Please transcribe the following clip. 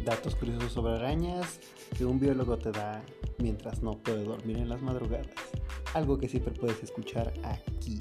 datos curiosos sobre arañas que un biólogo te da mientras no puede dormir en las madrugadas. Algo que siempre puedes escuchar aquí.